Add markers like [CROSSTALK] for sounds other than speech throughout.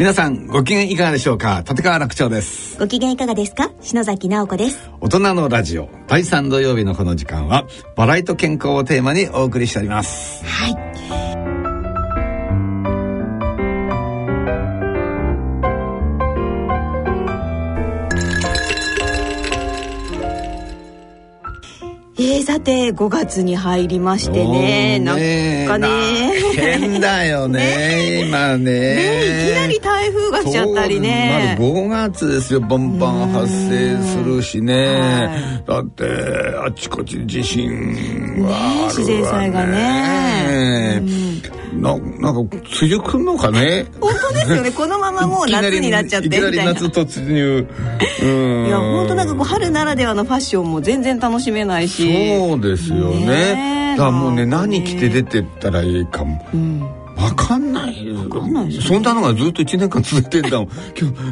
皆さんご機嫌いかがでしょうか？立川楽長です。ご機嫌いかがですか？篠崎直子です。大人のラジオ第3土曜日のこの時間はバラエと健康をテーマにお送りしております。はいさて5月に入りましてね。なんかね。変だよね。今ね。ねいきなり台風が来ちゃったりね。まだ5月ですよ。バンバン発生するしね、だってあちこち地震はあるわ、ね、自然災害ね、ななんか梅雨来んのかね？本当ですよね。このままもう [LAUGHS] 夏になっちゃってみたいな。夏突入。うん。いや本当なんかこう春ならではのファッションも全然楽しめないし。そうですよね。だからもうね何着て出てったらいいかも、うん。分かんないかんないそんなのがずっと1年間続いてんだもん。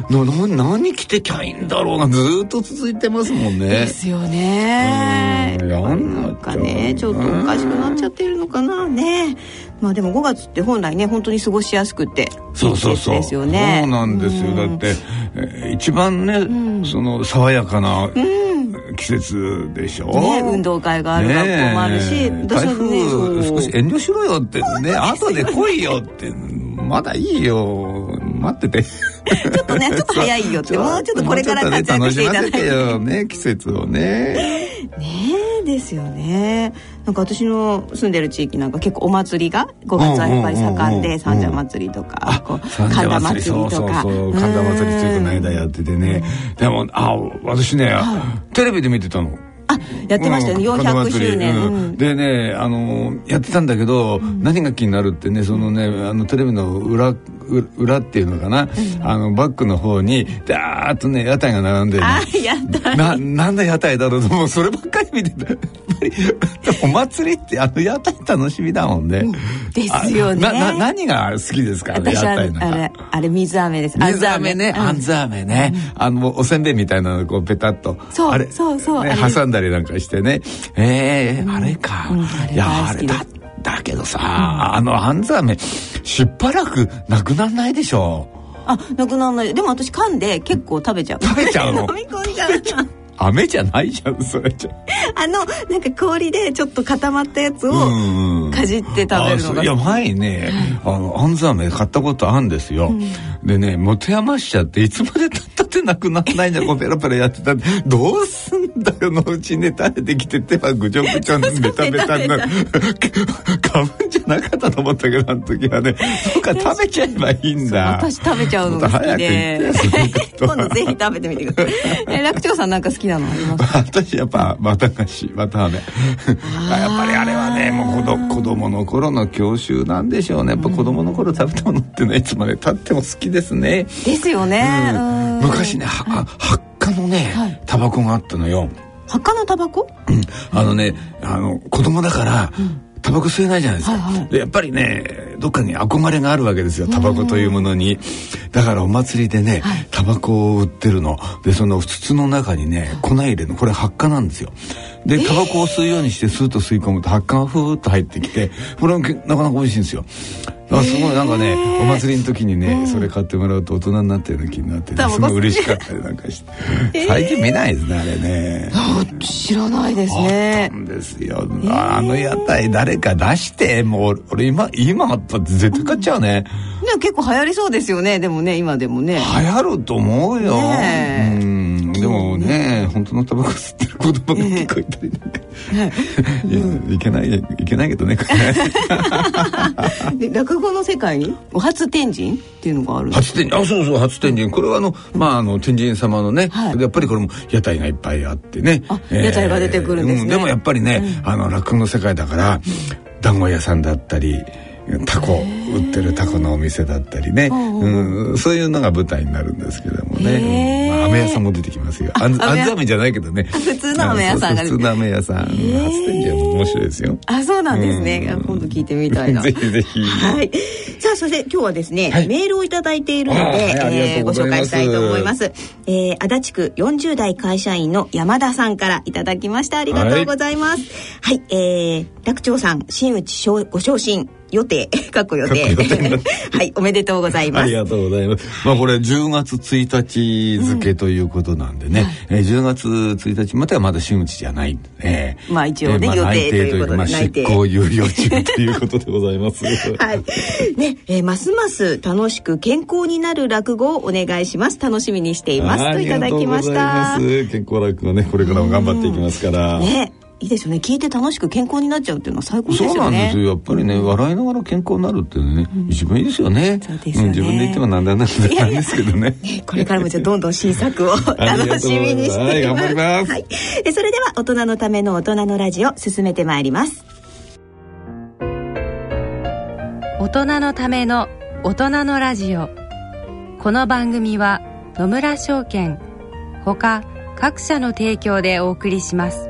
今日な何着てきゃいいんだろうがずっと続いてますもんね。ですよね。うんやんなんかねちょっとおかしくなっちゃってるのかな。ねまあでも5月って本来ね本当に過ごしやすくてそうそうそう。ですよね。そうなんですよ、だって、えー一番ね、その爽やかな季節でしょ、ね運動会がある学校もあるし、ね台風少し遠慮しろよってね後で来いよってまだいいよ。待ってて。ちょっとねちょっと早いよって。[LAUGHS] もうちょっとこれから活躍していただいて。ねね季節をね。ねえですよねなんか私の住んでる地域なんか結構お祭りが5月はやっぱり盛んで三社祭りとか神田社祭りとか。神田祭りついこの間やっててね。でもあ私ね、テレビで見てたの。あやってましたよね、うん400周年、うん。うん。でねあのやってたんだけど、何が気になるってねそのねあのテレビの裏う裏っていうのかな、あのバックの方にダーッとね屋台が並んでる。のあやったななんだ屋台だろうともうそればっかり見てた。やっぱり [LAUGHS] お祭りってあの屋台楽しみだもんね、ですよね。あなな何が好きですか？あの屋私は台のあれあれ水飴です。水飴ね、うんあん。ず飴ね、あのおせんべいみたいなのこうペタッと。そうあれそうそう。ね挟んだりなんかしてね。ええあれか、うんいやあれだ好きだけどさ、あのあんず飴しばらくなくなんないでしょ？あなくならない。でも私噛んで結構食べちゃう。食べちゃうの？[LAUGHS] 飲み込んじゃう飴じゃないじゃんそれじゃ。あのなんか氷でちょっと固まったやつをうんうん。かじって食べるのが。ういや前にね、あのあんず飴買ったことあるんですよ、でね持て余しちゃっていつまでたったってなくならないんじゃこうペラペラやってたどうすんだよのうちね垂れてきて手はぐちょぐちょにベタベタになる買うんじゃなかったと思ったけどあの時はね。そうか食べちゃえばいいんだ。私食べちゃうのが好きで。[LAUGHS] 今度ぜひ食べてみてください。え楽長さんなんか好きなのあります？[LAUGHS] 私やっぱ綿菓子綿飴やっぱりあれはねもう子供の頃の郷愁なんでしょうね。やっぱ子供の頃食べたものってねいつまでたっても好きですね、ですよね、うん。うん。昔ねはあ発火のね、はい。タバコがあったのよ。発火のタバコあのねあの子供だから、タバコ吸えないじゃないですか、はいはい。でやっぱりねどっかに憧れがあるわけですよタバコというものに。だからお祭りでね、タバコを売ってるの。でその筒の中にね粉入れの。これ発火なんですよでタバコを吸うようにしてスーッと吸い込むと発火がふーっと入ってきてこれもけなかなか美味しいんですよ。あすごいなんかねお祭りの時にね、それ買ってもらうと大人になったような気になって、ね、タバコすごい嬉しかったりなんかして、[LAUGHS] 最近見ないですねあれね。あ知らないですあねったんですよ、あの屋台誰か出してもう俺今今あったって絶対買っちゃうね、でも結構流行りそうですよね。でもね今でもね。流行ると思うよ、ねえ。うんでもね本当のタバコ吸ってる子供が結構いたりなんか、い。やいけないいけないけどね [LAUGHS] で落語の世界に？お初天神っていうのがある初天神？あそうそう初天神。これはあのまああの天神様のね、はい。やっぱりこれも屋台がいっぱいあってね。あ屋台が出てくるんですね。うでもやっぱりね、あの落語の世界だから団子屋さんだったりタコ売ってるタコのお店だったりね、うん、そういうのが舞台になるんですけどもね、まあ、飴屋さんも出てきますよ。あんあんず飴じゃないけどね。普通の飴屋さんが普通の飴屋さん初展示は面白いですよあそうなんですね。今度聞いてみたいな。[LAUGHS] ぜひぜひ。はい。さあそして今日はですね、はい、メールを頂いているので、はいえー、ご紹介したいと思います。えー、足立区40代会社員の山田さんからいただきました。ありがとうございます。はい、はい、えー、楽長さん真打ちご昇進 [LAUGHS] 予定、過去予定。[LAUGHS] はい、おめでとうございます。ありがとうございます。まあこれ10月1日付ということなんでね、うん、えー、10月1日まではまだ真打ちじゃない。えー、まあ一応ね、まあ、予定ということで。まあ執行猶予中ということでございます。[LAUGHS] はい。ね、えー、ますます楽しく健康になる落語をお願いします。楽しみにしていますといただきました。健康落語ね、これからも頑張っていきますから。ね。いいですよね。聞いて楽しく健康になっちゃうっていうのは最高ですよね。そうなんですよ。やっぱりね、うん、笑いながら健康になるっていうね、うん、一番いいですよね。そうですよね、うん、自分で言ってもなんだなんだなんですけどね。これからもじゃどんどん新作を [LAUGHS] 楽しみにしてはい頑張ります、はい、それでは大人のための大人のラジオ進めてまいります。大人のための大人のラジオ。この番組は野村証券ほか各社の提供でお送りします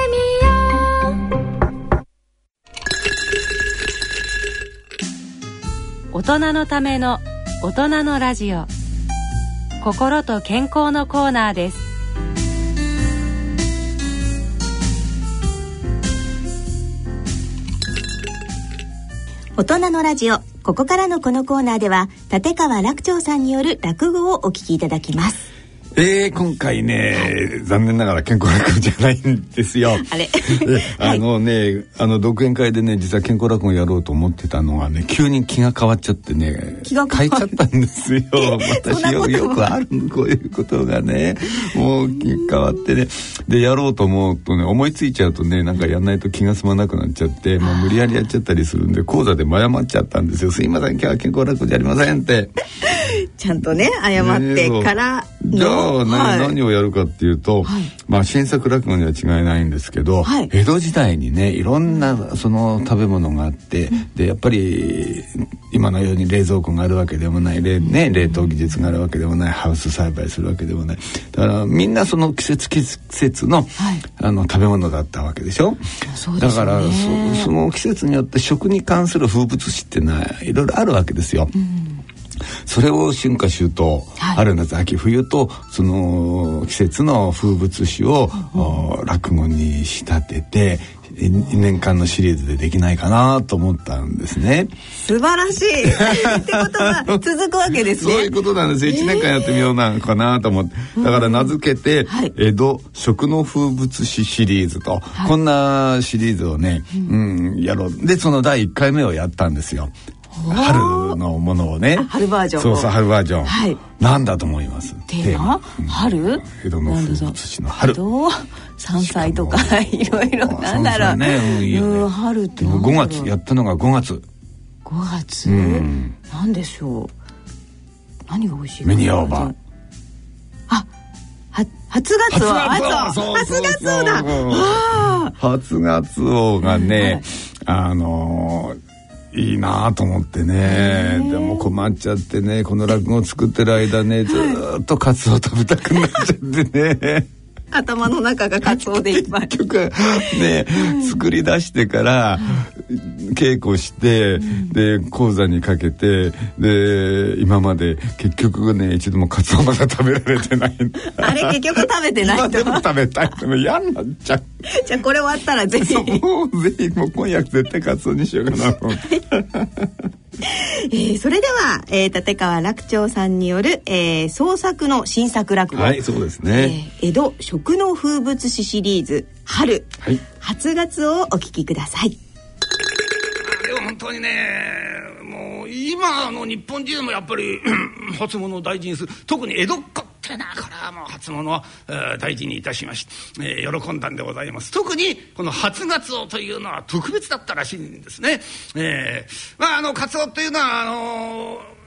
大人のための大人のラジオ。心と健康のコーナーです。大人のラジオ。ここからのこのコーナーでは立川楽長さんによる落語をお聞きいただきます。えー、今回ね、はい、残念ながら健康落語じゃないんですよ。あれ [LAUGHS] あのね、あの独演会でね、実は健康落語やろうと思ってたのはね、急に気が変わっちゃってね、気が変えちゃったんですよ。[LAUGHS] 私よよくあるこういうことがね、もう気変わってね、でやろうと思うとね、思いついちゃうとね、なんかやんないと気が済まなくなっちゃって、もう無理やりやっちゃったりするんで、講座でも謝っちゃったんですよ。すいません、今日は健康落語じゃありませんって。[LAUGHS] ちゃんとね、謝ってから、じゃあ、はい、何をやるかっていうと、はい、まあ新作落語には違いないんですけど、はい、江戸時代にねいろんなその食べ物があって、うん、でやっぱり今のように冷蔵庫があるわけでもない冷,、ね、冷凍技術があるわけでもないハウス栽培するわけでもない。だからみんなその季節季節の,、あの食べ物だったわけでしょ、ね、だからそその季節によって食に関する風物詩っていうのはいろいろあるわけですよ。うんそれを春夏秋冬、はい、春夏秋冬とその季節の風物詩を、うん、落語に仕立てて年間のシリーズでできないかなと思ったんですね。素晴らしい。[LAUGHS] ってことは続くわけですね。そういうことなんです。よ1年間やってみようなのかなと思って。だから名付けて、江戸食の風物詩シリーズと、はい、こんなシリーズをね、うん、やろう。でその第1回目をやったんですよ春のものをね。春バージョンそうそう春バージョン、はい、なんだと思います？テーマ？春？江戸の風物詩の春。山菜とかいろいろ。なんだろう。ね、うん、いいね、春って5月やったのが5月。5月、うん、なんでしょう。何が美味しいメニアオーバー。あは初ガツオ初ガツオだ。初ガツオがね、あのーいいなと思ってね。でも困っちゃってねこの落語を作ってる間ねずっとカツオ食べたくなっちゃってね頭の中がカツオでいっぱい。結局ね、作り出してから稽古して、で講座にかけてで今まで結局ね一度もカツオまだ食べられてない。あれ結局食べてないと。食べたいでも嫌になっちゃう。じゃあこれ終わったらぜひ。もうぜひもう今夜絶対カツオにしようかなと思って。えー、それでは、えー、立川楽長さんによる、えー、創作の新作落語。はいそうですね、えー、江戸食の風物詩シリーズ春、はい、初月をお聞きください。でも本当にねもう今の日本人もやっぱり [CLEARS THROAT] 初物を大事にする。特に江戸っ子これはもう初物を、大事にいたしまして、えー、喜んだんでございます特にこの初ガツオというのは特別だったらしいんですね。えー、まああのカツオというのはあのー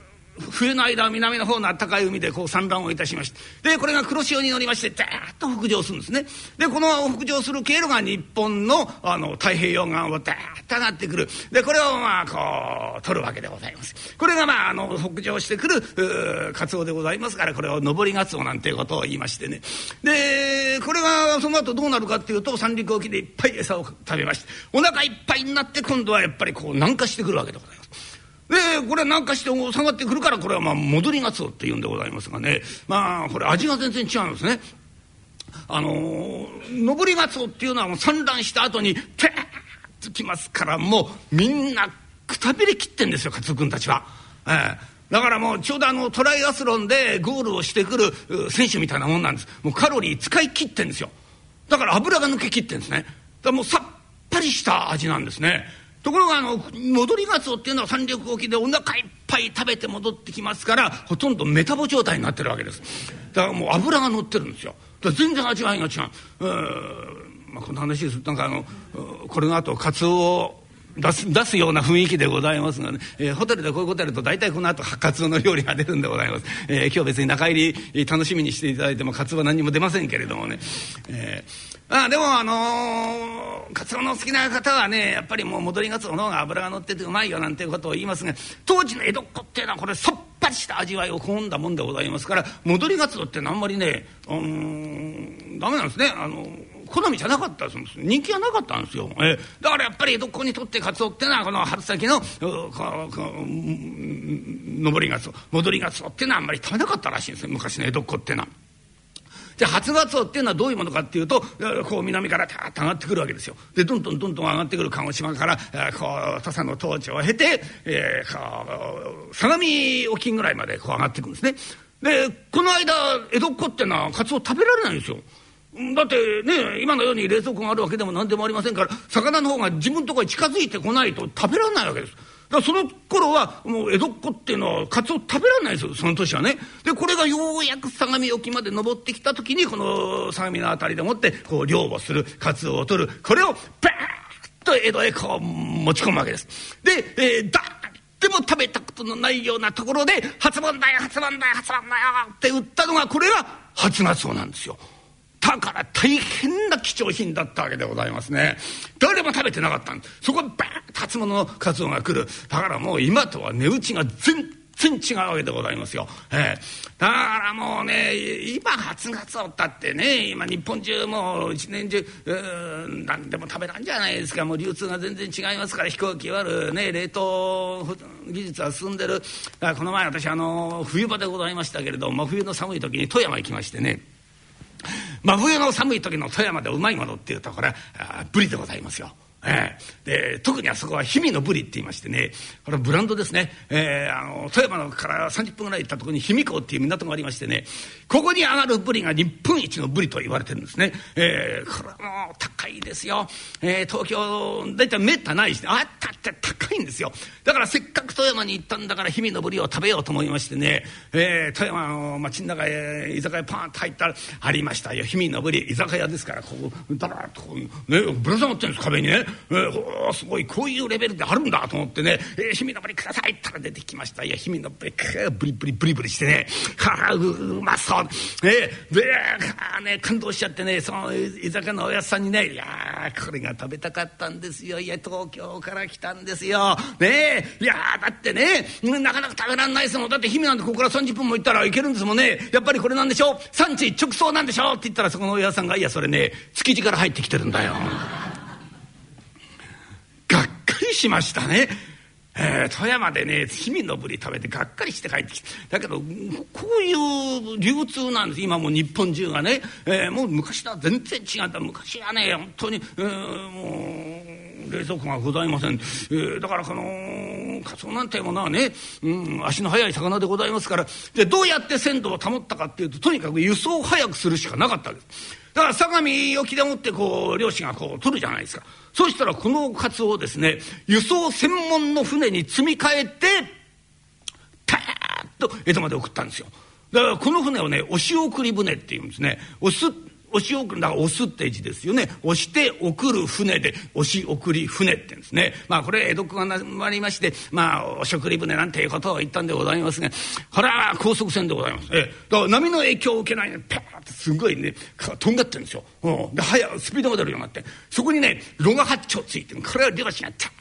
冬の間南の方の暖かい海でこう産卵をいたしまして。でこれが黒潮に乗りましてダーッと北上するんですね。でこの北上する経路が日本のあの太平洋岸をダーッと上がってくる。でこれをまあこう取るわけでございます。これがまああの北上してくるカツオでございますからこれを上りガツオなんていうことを言いましてね。でこれがその後どうなるかっていうと三陸沖でいっぱい餌を食べまして。お腹いっぱいになって今度はやっぱりこう南下してくるわけでございます。でこれなんかして下がってくるからこれはまあ戻りがつおっていうんでございますがね。まあこれ味が全然違うんですね。あのー、上りがつおっていうのはもう産卵した後にペーッときますからもうみんなくたびれ切ってんですよ勝君たちは。えーだからもうちょうどあのトライアスロンでゴールをしてくる選手みたいなもんなんです。もうカロリー使い切ってんですよ。だから油が抜け切ってんですね。だからもうさっぱりした味なんですね。ところがあの戻りがつおっていうのは三陸沖でお腹いっぱい食べて戻ってきますからほとんどメタボ状態になってるわけです。だからもう脂が乗ってるんですよ。だから全然味わいが違う。うんまあこの話です。なんかあのこれの後カツオを出す出すような雰囲気でございますがね、えー、ホテルでこういうことやると大体この後カツオの料理が出るんでございます、えー、今日別に中入り楽しみにしていただいてもカツオは何にも出ませんけれどもね、えーあでもあのー、カツオの好きな方はねやっぱりもう戻りガツオの方が脂が乗っててうまいよなんていうことを言いますが当時の江戸っ子っていうのはこれさっぱりした味わいを好んだもんでございますから戻りガツオってあんまりねうんダメなんですね。あの好みじゃなかったです人気がなかったんですよ、えだからやっぱり江戸っ子にとってカツオってのはこの春先の上りガツオ戻りガツオっていうのはあんまり食べなかったらしいんですよ昔の江戸っ子っていうのは。じゃ初ガツオっていうのはどういうものかっていうとこう南からたーっと上がってくるわけですよ。でどんどんどんどん上がってくる鹿児島からこう土佐の統治を経て、えー、こう相模沖ぐらいまでこう上がってくるんですね。でこの間江戸っ子っていうのはカツオ食べられないんですよ。だってね今のように冷蔵庫があるわけでも何でもありませんから魚の方が自分のとこに近づいてこないと食べられないわけです。だその頃はもう江戸っ子っていうのはカツオ食べられないですよその年はね。でこれがようやく相模沖まで登ってきた時にこの相模の辺りでもってこう漁をするカツオを取るこれをバーッと江戸へこう持ち込むわけです。で、えー、だでも食べたことのないようなところで「初盆だよ初盆だよ初盆だよ」って売ったのがこれが初ガツオなんですよ。だから大変な貴重品だったわけでございますね。誰も食べてなかったんでそこにバーンと初物のカツオが来る。だからもう今とは値打ちが全然違うわけでございますよ。えー、だからもうね今初ガツオったってね今日本中もう一年中うん何でも食べらんじゃないですか。もう流通が全然違いますから飛行機あるね冷凍技術は進んでる。この前私あの冬場でございましたけれど真冬の寒い時に富山行きましてね。真冬の寒い時の富山でうまいものっていうとこれはブリでございますよ。えー、で特にあそこは氷見のブリって言いましてねこれブランドですね、えー、あの富山のから30分ぐらい行ったところに氷見港っていう港がありましてねここに上がるブリが日本一のブリと言われてるんですね、えー、これはもう高いですよ、えー、東京大体めったないし、ね、あったって高いんですよ。だからせっかく富山に行ったんだから氷見のブリを食べようと思いましてね、えー、富山の街の中へ居酒屋パンと入ったらありましたよ。氷見のブリ居酒屋ですからここだらっとこうねぶら下がってるんです壁にね。えー、すごいこういうレベルであるんだと思ってね「えー、氷見のぶりください」ったら出てきました。いや氷見のぶりブリブリブリブリしてね。はあうまそう。えー、であね感動しちゃってねその居酒屋のおやつさんにね「いやこれが食べたかったんですよ。いや東京から来たんですよ。ねえいやだってねなかなか食べらんないですもん。だって氷見なんてここから30分も行ったらいけるんですもんね。やっぱりこれなんでしょう。産地直送なんでしょう。って言ったらそこのおやつさんが「いやそれね築地から入ってきてるんだよ」。っかりしましたね。えー、富山でね氷見のぶり食べてがっかりして帰ってきて。だけどこういう流通なんです。今もう日本中がね、えー、もう昔とは全然違った。昔はね本当に、えー、もう冷蔵庫がございません、えー、だからこのカツオなんていうものはね、うん、足の速い魚でございますから。でどうやって鮮度を保ったかっていうととにかく輸送を早くするしかなかったわけです。だから相模沖でもってこう漁師がこう取るじゃないですか。そうしたらこのカツオをですね輸送専門の船に積み替えてたーッと江戸まで送ったんですよ。だからこの船をね押し送り船っていうんですね。押す押し送るだから押すって字ですよね。押して送る船で押し送り船って言うんですね。まあこれ江戸っ子がなりましてまあ押し送り船なんていうことを言ったんでございますがこれは高速船でございます、ええ、だから波の影響を受けないねパーッとすごいねとんがってるんですよ、うん、で速スピードが出るようになって。そこにね炉が八丁ついてる。これは漁師がチャッ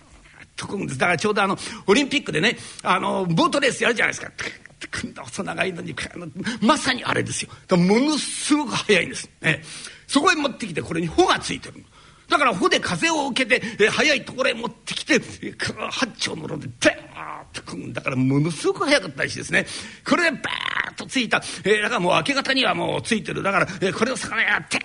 とくんです。だからちょうどあのオリンピックでねあのボートレースやるじゃないですか。くんだ細長いのにまさにあれですよ。ものすごく速いんです、ね、そこへ持ってきてこれに帆がついてるだから帆で風を受けて、え速いところへ持ってきて八丁の炉でバーッと組む。だからものすごく速かったしですね。これでバーッとついた、えー、だからもう明け方にはもうついてる。だから、えー、これを魚やって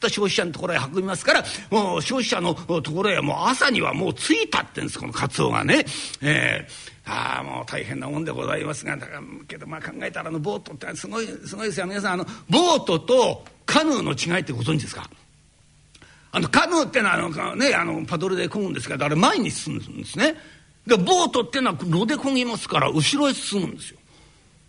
と消費者のところへ運びますからもう消費者のところへもう朝にはもう着いたってんですこのカツオがね。えーああもう大変なもんでございますがだからけどまあ考えたらあのボートってすごいすごいですよ。皆さんあのボートとカヌーの違いってご存知ですか？あのカヌーってのはあの、ね、あのパドルで漕ぐんですけどあれ前に進むんですね。でボートってのは炉で漕ぎますから後ろへ進むんですよ。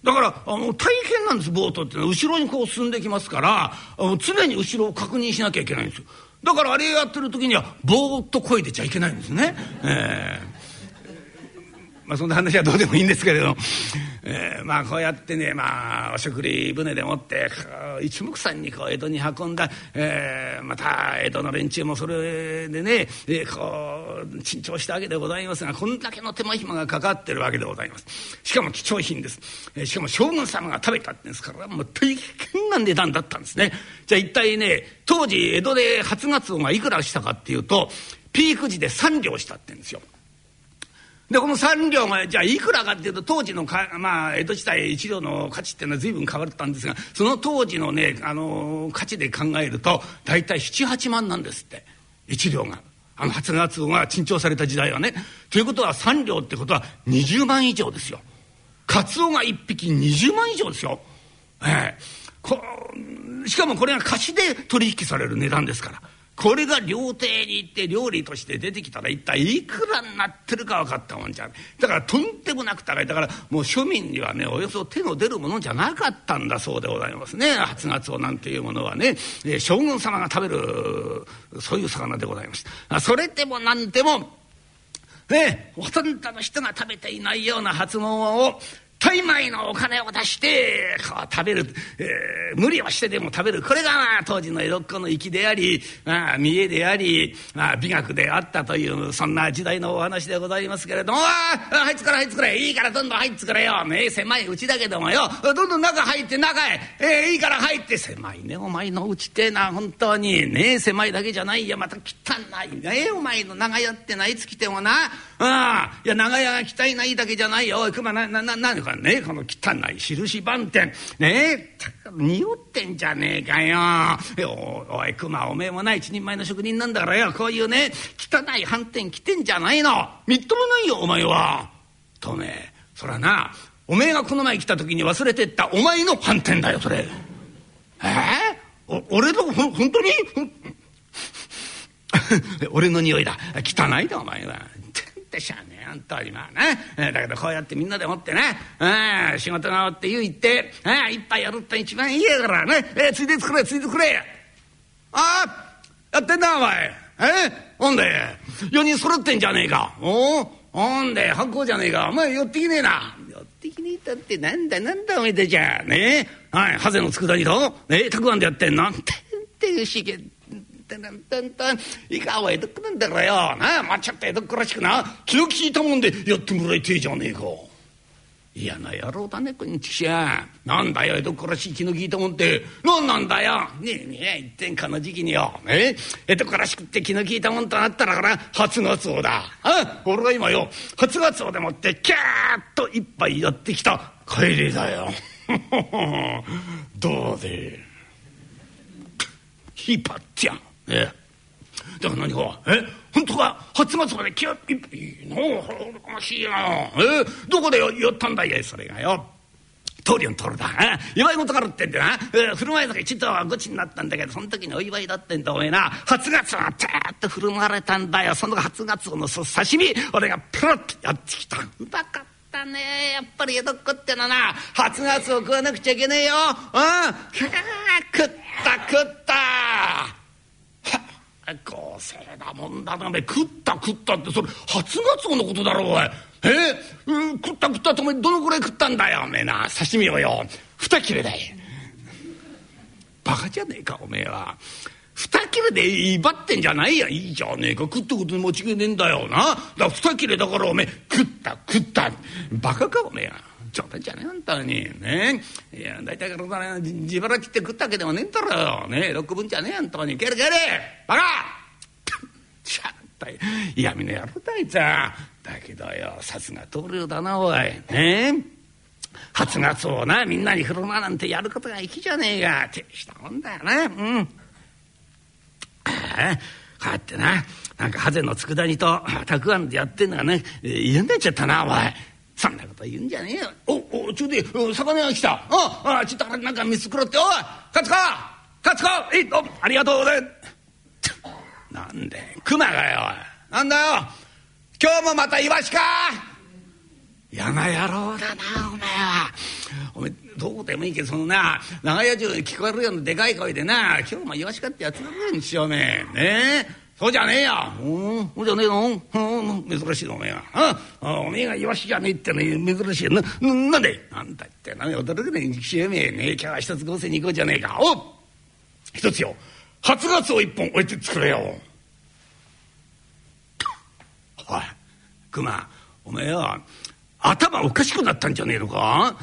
だからあの大変なんですボートってのは。後ろにこう進んできますからあの常に後ろを確認しなきゃいけないんですよ。だからあれやってる時にはぼーっと漕いでちゃいけないんですね。えー。まあ、そんな話はどうでもいいんですけれど、えー、まあこうやってね、まあ、お食り船でもって一目散にこう江戸に運んだ、えー、また江戸の連中もそれでね、えー、こう珍重したわけでございますがこんだけの手間暇がかかってるわけでございます。しかも貴重品です、えー、しかも将軍様が食べたってんですからもう大変な値段だったんですね。じゃあ一体ね当時江戸で初ガツオがいくらしたかっていうとピーク時で3両したって言うんですよ。でこの3両がじゃあいくらかっていうと当時のか、まあ、江戸時代1両の価値っていうのは随分変わったんですがその当時のね、あの価値で考えると大体78万なんですって1両が。あの初月が珍重された時代はね。ということは3両ってことは20万以上ですよ。カツオが1匹20万以上ですよ。ええこしかもこれが貸しで取引される値段ですから。これが料亭に行って料理として出てきたら一体いくらになってるか分かったもんじゃ。だからとんでもなく高い。だからもう庶民にはねおよそ手の出るものじゃなかったんだそうでございますね。初ガツオなんていうものはね、将軍様が食べるそういう魚でございました。それでも何でもねほとんどの人が食べていないような初物を大枚のお金を出してこう食べる、えー、無理をしてでも食べる。これが、まあ、当時の江戸っ子の粋であり、まあ、見栄であり、まあ、美学であったというそんな時代のお話でございますけれども「ああ入ってくれ入ってくれ。いいからどんどん入ってくれよ、ね、狭いうちだけどもよ。どんどん中入って中へ、えー、いいから入って。狭いねお前のうちってな。本当に。ね狭いだけじゃないよ。また汚いね。お前の長屋ってないつきてもな。あいや長屋が汚いないだけじゃないよ。熊ななな何かねこの汚い印番店。ねえ匂ってんじゃねえかよ。おい熊おめえもない一人前の職人なんだからよ。こういうね汚い飯店来てんじゃないの。みっともないよお前は。とねそらなおめえがこの前来た時に忘れてったお前の飯店だよそれ。え？ー、お俺とほ本当に？[LAUGHS] 俺の匂いだ。汚いだお前は。ってしゃ本当にまあね、だけどこうやってみんなでもってね、仕事が終わって言うて、一杯やるって一番いいやからね、えついてくれついてくれ。ああやってんだお前。えほんで4人揃ってんじゃねえか。おおほんで発行じゃねえか。お前寄ってきねえな。寄ってきねえたってなんだなんだおめでじゃねえ。はいハゼの佃煮とねえたくあんでやってんの。てんてしげてんてんてんいかは江戸っ子なんだろよなあまあちょっと江戸っ子らしくな気の利いたもんでやってもらいてえじゃねえか。嫌な野郎だねこんちきしゃなんだよ江戸っ子らしい気の利いたもんって何なんだよねえねえ一点かの時期によえ江戸っ子らしくって気の利いたもんとなったらから初ガツオだあ俺は今よ初ガツオでもってキャーッと一杯やってきた帰りだよどうで引っ張ってやんねえ。だから何かえ本当か？初松まで気合いいいのおかしいなえどこで寄ったんだい？それがよ。通りの通りだ。祝い事からってんでな、えー、振る舞い酒ちっとごちになったんだけどその時にお祝いだってんだ。おめえな初月がてーっと振る舞われたんだよ。その初月の刺身俺がペロッとやってきた。うまかったね。やっぱり江戸っ子ってのはな初月を食わなくちゃいけねえよ。うん。食った食った。豪勢なもんだな。め食った食ったってそれ初ガツオのことだろおい。え？ー、食った食ったってお前どのくらい食ったんだよおめえな。刺身をよ。二切れだい。バカじゃねえかおめえは。二切れで威張ってんじゃないやいいじゃねえか。食ったことに間違いねえんだよな。だ二切れだからおめえ食った食った。バカかおめえは。冗談じゃねえ本当に。ね。いや大体からね自腹切って食ったわけでもねえんだろよね六分じゃねえ本当に。蹴れ蹴れバカ！[LAUGHS] しゃったい嫌味の野郎だあいつはだけどよさすが棟梁だなおい。ね。初月をなみんなに振る舞うなんてやることが粋じゃねえが。てしたもんだよな。うん。ああこうやってな。なんかハゼの佃煮とたくあんでやってんのがね嫌になっちゃったなお前。そんなこと言うんじゃねえよ。お、お、ちょうど魚が来た。あ、あ、ちょっとなんか見繕って、おい、勝つか勝つかえい、お、ありがとうございます。なんで、熊がよ、なんだよ。今日もまたイワシか嫌な野郎だな、お前は。お前、どうでもいいけど、そのな、長屋中に聞こえるようなでかい声でな、今日もイワシかってやつだろ、にしようめ。ねえ。そうじゃねえや。うん、そうじゃねえの？うん、珍しいのおめえが。あ？おめえがイワシじゃねえっての珍しいな。なんで？なんだってな、驚くねえ、しえめえねえ。今日は一つ合成に行こうじゃねえか。お一つよ。初ガツを一本置いて作れよ。おい、熊、おめえは頭おかしくなったんじゃねえのか？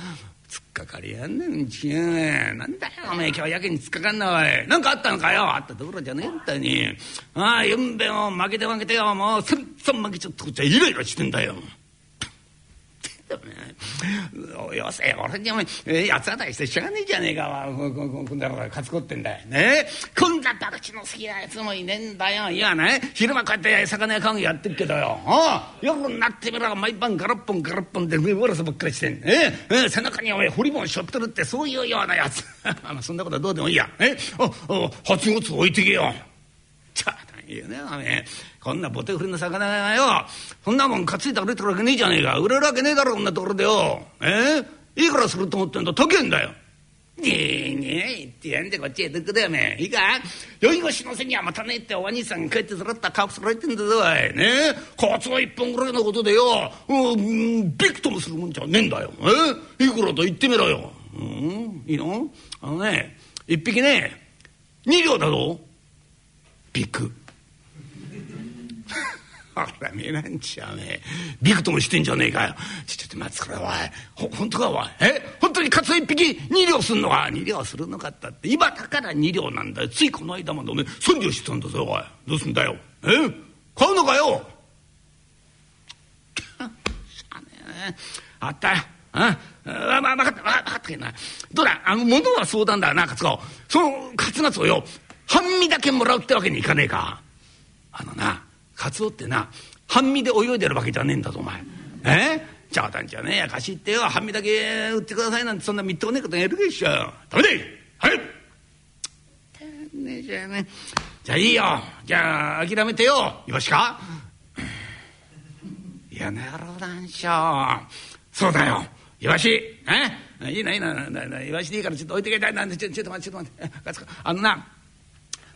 突っかかりやんねんちえ。なんだよおめえ今日やけに突っかかんなおい。何かあったのかよあったところじゃねえんだに。ああゆんべも負けて負けてよもうさんさん負けちゃったこっちゃイライラしてんだよ。よせ俺にお前八つ当たりしてしゃがねえじゃねえかこんだろ勝つこってんだよ。ね。こんなだらちの好きなやつもいねえんだよ。いやね昼間こうやって魚屋家具やってるけどよ。夜になってみろ毎晩ガラッポンガラッポンで目ぼらせばっかりしてんええ背中にお前堀もしょってるってそういうようなやつ [LAUGHS] そんなことはどうでもいいや。えあ八月置いてけよ。[LAUGHS] ちゃ言うねおめえ。こんなボテ振りの魚がよそんなもん担いで歩いてるわけねえじゃねえか。売れるわけねえだろこんなところでよ。え？えいいからすると思ってんだ？高えんだよ。ねえねえ言ってやんでこっちへどくだよめいいか？酔い越しの背にはまたねえってお兄さんが帰ってずらった顔そろえてんだぞおい。ねえ？カツは一本ぐらいのことでよ。うんびくともするもんじゃねえんだよ。え？いくらと言ってみろよ。うんいいの？あのね一匹ね二両だぞ。びく。あら見えなんちゃうねびくともしてんじゃねえかよ。ちょっと待ってくれおい。ほ本当かおい。え？本当にカツ一匹二両すんのか？二両するのかったって。今だから二両なんだよ。ついこの間までおめえ三両してたんだぞおい。どうすんだよ。え？買うのかよ。し [LAUGHS] ゃあった。よあ？あまあ分かった。分かったけどな。どうだ？あの物は相談だなカツオ。そのカツガツをよ。半身だけもらうってわけにいかねえか。あのなカツオってな半身で泳いでるわけじゃねえんだぞお前。え？冗談じゃねえや貸しってよ。半身だけ売ってくださいなんてそんなみっともねえことやるでしょ。ダメだはい！ねじゃあねじゃあいいよ。じゃあ諦めてよ。よしか？いやなるほどんしょそうだよ。イワシ。え？いいないいなイワシでいいからちょっと置いてけ。たいなんでちょちょっと待ってちょっと待って。あのな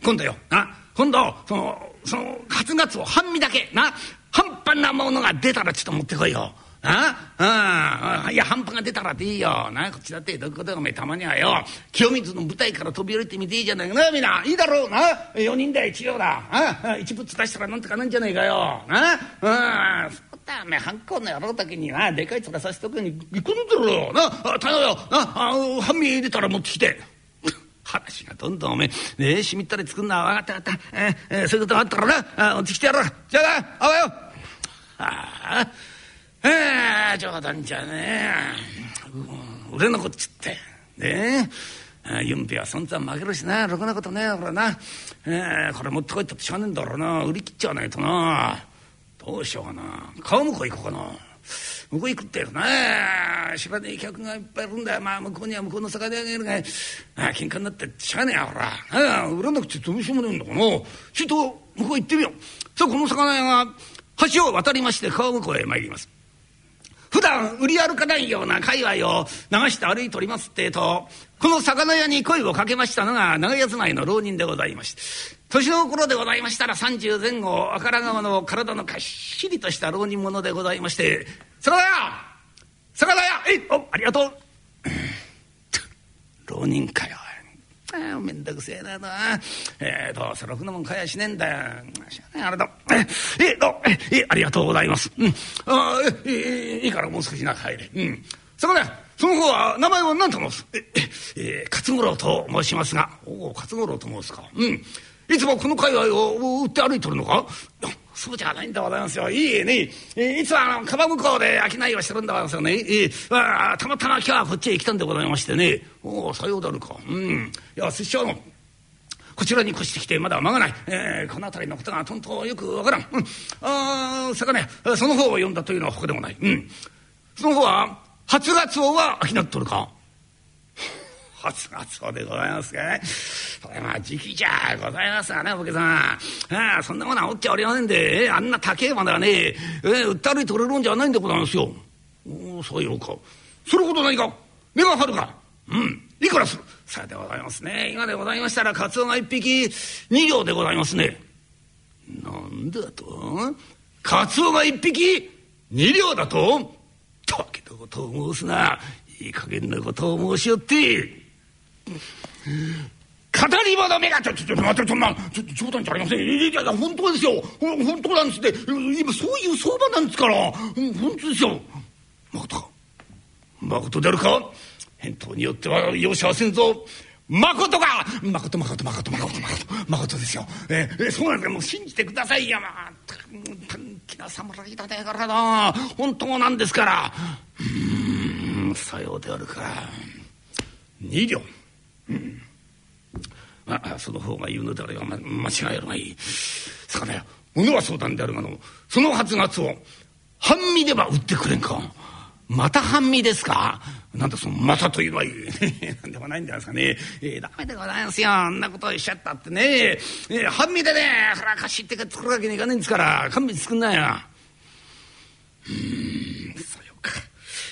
今度よ。な。今度そのその初ガツオ半身だけな。半端なものが出たらちょっと持ってこいよ。ああいや半端が出たらでいいよ。な。こっちだってどこでおめえたまにはよ。清水の舞台から飛び降りてみていいじゃないかな。みんな。いいだろう。な。4人だ一両だ。あ一物出したらなんとかなんじゃねえかよ。な。あそうだおめえ半行の野郎だけになでかい面させとくに行くんだろう。な。頼むよ。な。あ半身出たら持ってきて。話がどんどんおめえ、ね、しみったり作んのは分かった分かった、ええそういうことがあったからな。あ持ってきてやろう。じゃあなあわよ。ああええ冗談じゃねえ。売れ残っちって。ねえ。ゆんべはそんざん負けるしな。ろくなことねえからな、えー、これ持ってこいったってしゃあねえんだろうな。売り切っちゃわないとな。どうしようかな。顔向こう行こうかな。向こう行くってよ。な知らねえ客がいっぱいいるんだよ。まあ向こうには向こうの魚屋がいるがあ喧嘩になってしゃあねえやほら。あ売らなくてどうしようもねえんだからな。ちょっと向こう行ってみよう。さあこの魚屋が橋を渡りまして川向こうへ参ります。普段売り歩かないような界隈を流して歩いておりますってえとこの魚屋に声をかけましたのが長屋住まいの浪人でございまして。年の頃でございましたら30前後赤ら川の体のかっしりとした浪人者でございまして「魚屋魚屋えい!おありがとう」[COUGHS] 浪人かよあめんどくせえななえー、どうせろくなもん買やしねえんだよ。しゃねあれだ。えどええありがとうございます。うん。あえいいからもう少し中入れ。うん。そこでその方は名前は何と申す?ええ勝五郎と申しますが。おお勝五郎と申すか。うん。いつもこの界隈を売って歩いとるのか?そうじゃないんでございますよ。いいね。いつはあの、川向こうで商いをしてるんでございますよね。えあたまたま今日はこっちへ来たんでございましてね。おお、さようであるか。うん。いや、拙者の、こちらに越してきてまだ間がない。えー、この辺りのことがとんとよくわからん。うん。ああ、魚屋、その方を呼んだというのは他でもない。うん。その方は、初ガツオは商っとるか。初がそうでございますかそれまあ時期じゃございますがねおけさん。ああそんなものはおっちゃおりませんで、えあんな高えまではねええ売ったり取れるんじゃないんでございますよ。おおそういうかそれほど何か目が張るか。うんいくらする。さよでございますね。今でございましたらカツオが一匹二両でございますね。なんだとカツオが一匹二両だと。たけのことを申すな。いい加減なことを申しよって。語り場の目がちょちょちょ待ってそんなちょっと冗談じゃありませんいやいや本当ですよ本当なんですって今そういう相場なんですから本当ですよまことかまことであるか返答によっては容赦はせんぞまことかまことまことまことまことまことまことですよええそうなんですもう信じてくださいよまあ短気な侍だねからな本当なんですからうんさようであるか二両うんまあその方が言うのであれば、ま、間違いあるまいい魚屋物は相談であるがのその初がつを半身では売ってくれんかまた半身ですか？なんだそのまたというのはなんでもないんじゃないですかね。えー、ダメでございますよ。あんなことをしちゃったってね。えー、半身でね、腹かしって作るわけにいかないんですから、勘弁作んなよ。うん、そうよか。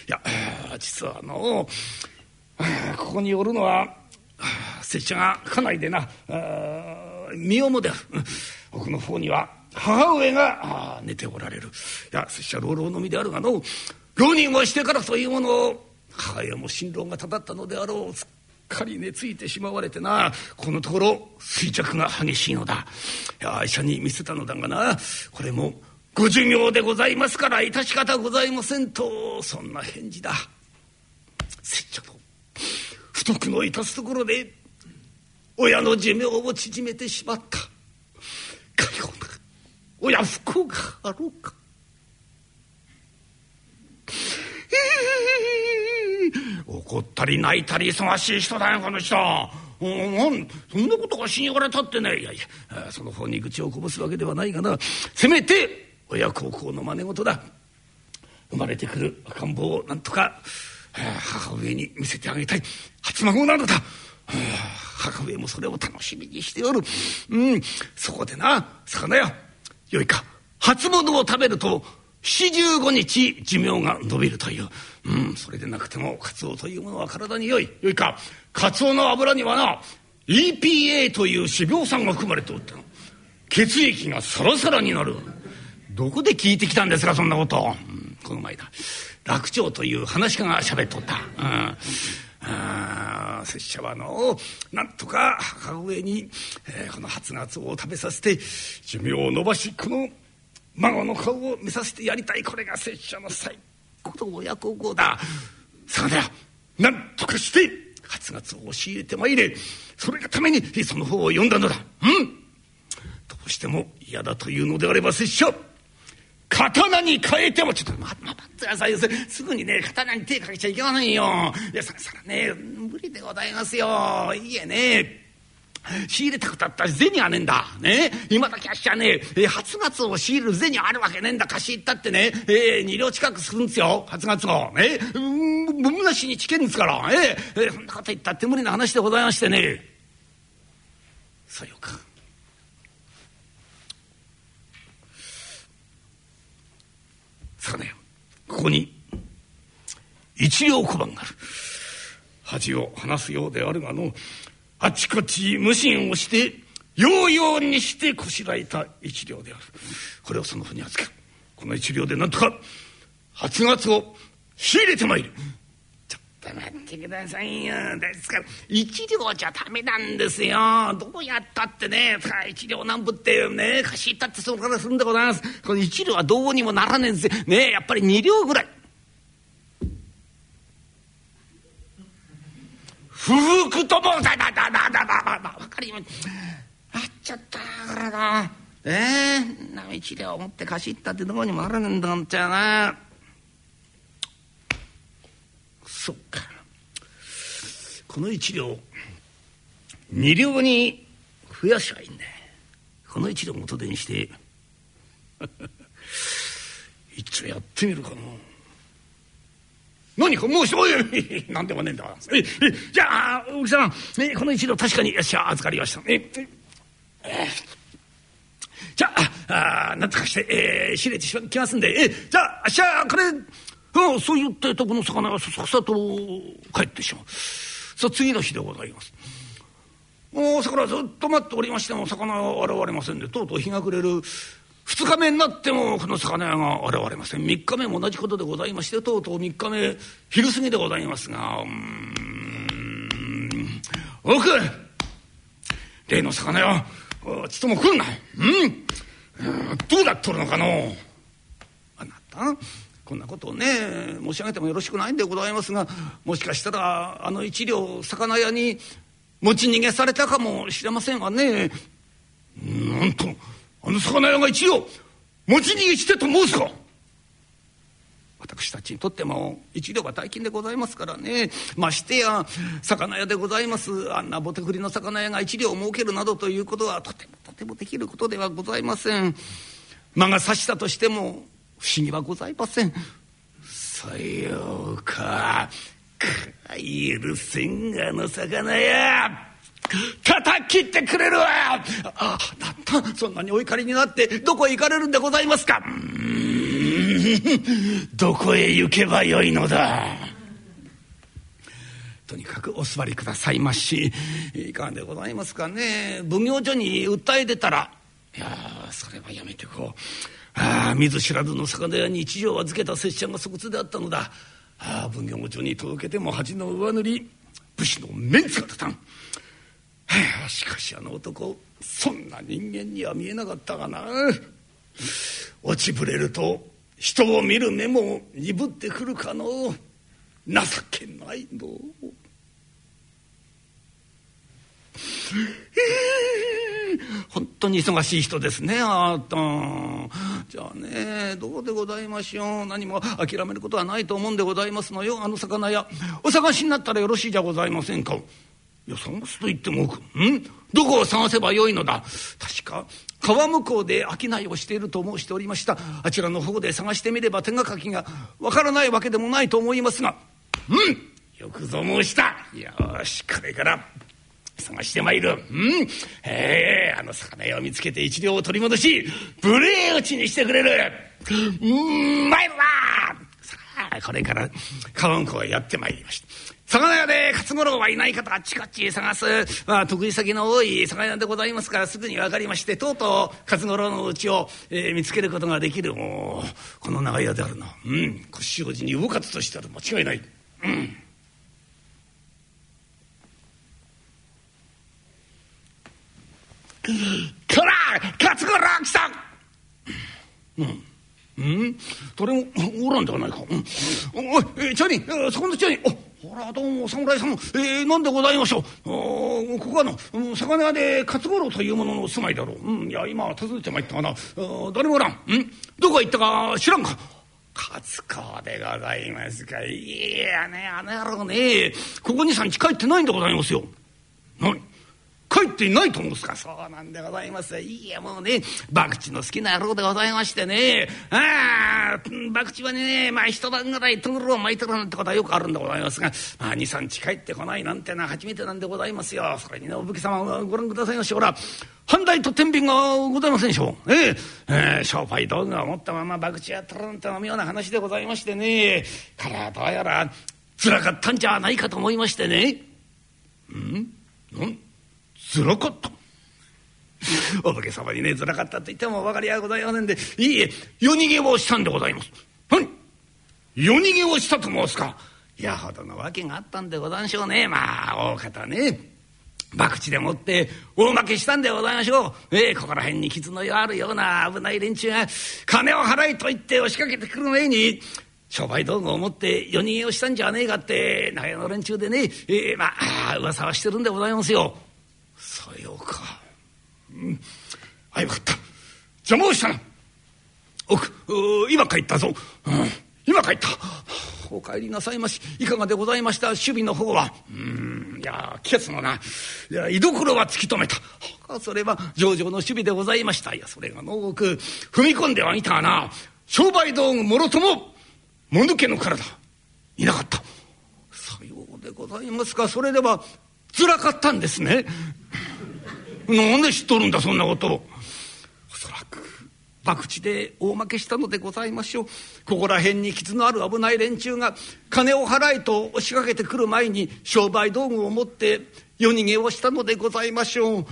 いや、実はあの、ここにおるのは、拙者が家内でな身重である奥の方には母上が寝ておられる。いや拙者老老の身であるがの浪人をしてからそういうものを母親も心労がただったのであろう。すっかり寝ついてしまわれてな。このところ衰弱が激しいのだ。いや医者に見せたのだがな。これもご寿命でございますから致し方ございませんと。そんな返事だ。拙者と不徳の致すところで親の寿命を縮めてしまったかような親不幸があろうか。怒ったり泣いたり忙しい人だよこの人。そんなことが信用れたってねいやいやその方に愚痴をこぼすわけではないがなせめて親孝行の真似事だ生まれてくる赤ん坊をなんとか母上に見せてあげたい。初孫なのだ母上もそれを楽しみにしておる。うん。そこでな魚屋よいか。初物を食べると七十五日寿命が延びるという、うん、それでなくてもカツオというものは体に良い。よいか。カツオの油にはな EPA という脂肪酸が含まれておったの。血液がサラサラになる。どこで聞いてきたんですかそんなこと、うん、この前だ。楽長という話家が喋っとった、うん、あ拙者はあのなんとか母上に、えー、この初夏を食べさせて寿命を延ばしこの孫の顔を見させてやりたい。これが拙者の最高の親孝行だ。さあだなんとかして初夏を押し入れてまいれ。それがためにその方を呼んだのだ。うん。どうしても嫌だというのであれば拙者。刀に変えてもちょっと待ってくださいすぐにね刀に手かけちゃいけませんよいやそれそらね無理でございますよいいえね仕入れたことあったら銭はねえんだ。ね今だけあっしゃねえ、初月を仕入れる銭あるわけねえんだ。貸し行ったってね、えー、2両近くするんですよ。初月を。えー、うん、むなしにチケんですから。え、えー、そんなこと言ったって無理な話でございましてね。さよか。さねここに一両小判がある。恥を話すようであるがのあちこち無心をしてようようにしてこしらえた一両である。これをそのふうに扱う。この一両でなんとか初月を仕入れてまいる。待ってくださいよ。ですから一両じゃダメなんですよ。どうやったってね一両なんぶってね貸し入ったってそこからするんでございます。この一両はどうにもならねえんです。よねやっぱり二両ぐらい。不服ともだだだだだだだ分かりまあっちゃったからなええー、な一両持って貸し行ったってどこにもあるんだんちゃうなそっか。この一両二両に増やしゃいいんだ。この一両元手にして [LAUGHS] 一応やってみるかな。何か申しおい。[LAUGHS] 何でもねえんだ。ええじゃあおじさん。えこの一度確かによっしゃ預かりました。ええじゃああなんとかして、えー、仕入れてきますんで。えじゃああっしゃこれうんそう言ってとこの魚がさささと帰ってしまう。さあ次の日でございます。もう魚ずっと待っておりましても魚は現れませんでとうとう日が暮れる。2日目になってもこの魚屋が現れません。3日目も同じことでございましてとうとう3日目昼過ぎでございますがうん。奥例の魚屋ちっとも来んな。うん。どうなっとるのかの。あなた？こんなことをね申し上げてもよろしくないんでございますがもしかしたらあの一両魚屋に持ち逃げされたかもしれませんわね。なんとあの魚屋が一応持ち逃げしてと申すか。私たちにとっても一両は大金でございますからね。ましてや魚屋でございます。あんなぼてくりの魚屋が一両儲けるなどということはとてもとてもできることではございません。間が差したとしても不思議はございません。さようか。許せんがの魚屋。叩きってくれるわ。あだったそんなにお怒りになってどこへ行かれるんでございますかどこへ行けばよいのだとにかくお座りくださいましいかがでございますかね奉行所に訴え出たらいやそれはやめてこうああ見ず知らずの魚屋に一条預けた拙者が即通であったのだ。ああ奉行所に届けても恥の上塗り武士のメンツが立たん。しかしあの男そんな人間には見えなかったがな。落ちぶれると人を見る目も鈍ってくるかの。情けないの。[LAUGHS] 本当に忙しい人ですねあなたじゃあねどうでございましょう。何も諦めることはないと思うんでございますのよ。あの魚屋。お探しになったらよろしいじゃございませんか。いや探すと言ってもん？どこを探せばよいのだ？確か川向こうで商いをしていると申しておりました。あちらの方で探してみれば手がかりがわからないわけでもないと思いますが。うん？よくぞ申した。よしこれから。探してまいる。うん。ええあの魚屋を見つけて一両を取り戻し、無礼打ちにしてくれる。うん、参るな。さあ、これから川向こうへやってまいりました。魚屋で勝五郎はいないかとあっちこっち探す、まあ、得意先の多い魚屋でございますからすぐに分かりましてとうとう勝五郎の家を、えー、見つけることができる。もうこの長屋であるな。うん。腰王子に魚勝としてある。間違いない。うん。こら勝五郎来たうんうん？誰もおらんではないか。うん、おい、チャニー、そこのチャニー、ほら、どうも、侍さん、えー、なんでございましょう。ここはの、魚屋で勝五郎というものの住まいだろう。うん、いや、今、訪ねてまいったがな、誰もおらん。うん？どこへ行ったか知らんか？勝子でございますか。いやね、あの野郎ね、ここに3日帰ってないんでございますよ。何？帰っていないと思うんですか？そうなんでございます。いいやもうね博打の好きな野郎でございましてね。ああ博打はねまあ一晩ぐらいとぐろを巻いてるなんてことはよくあるんでございますが。まあ23日帰ってこないなんてのは初めてなんでございますよ。それにねお武家様ご覧くださいましほら。半台と天秤がございませんでしょう。ええ。えー、商売道具を持ったまま博打やってるなんての妙な話でございましてね。からどうやらつらかったんじゃないかと思いましてね。うん？うん？ずらかったお武家様にねずらかったと言ってもお分かりはございませんで。いいえ夜逃げをしたんでございます。何？夜逃げをしたと申すか。いやほどの訳があったんでござんしょうね。まあ大方ね博打でもって大負けしたんでございましょう。ええここら辺に傷のあるような危ない連中が金を払いと言って押しかけてくる前に商売道具を持って夜逃げをしたんじゃねえかって長屋の連中でね、ええまあ噂はしてるんでございますよ。さようか。うん。あ、よかった。邪魔をしたな。奥、今帰ったぞ。うん、今帰った。お帰りなさいまし。いかがでございました？守備の方は。うん、いや、季節のな。いや、居所は突き止めた。それは上々の守備でございました。いや、それがのうく踏み込んではいたがな。商売道具もろとも、もぬけの体。いなかった。さようでございますか。それでは、つらかったんですね。なんで知っとるんだそんなこと。を。おそらく博打で大負けしたのでございましょう。ここら辺に傷のある危ない連中が金を払いと押しかけてくる前に商売道具を持って夜逃げをしたのでございましょう。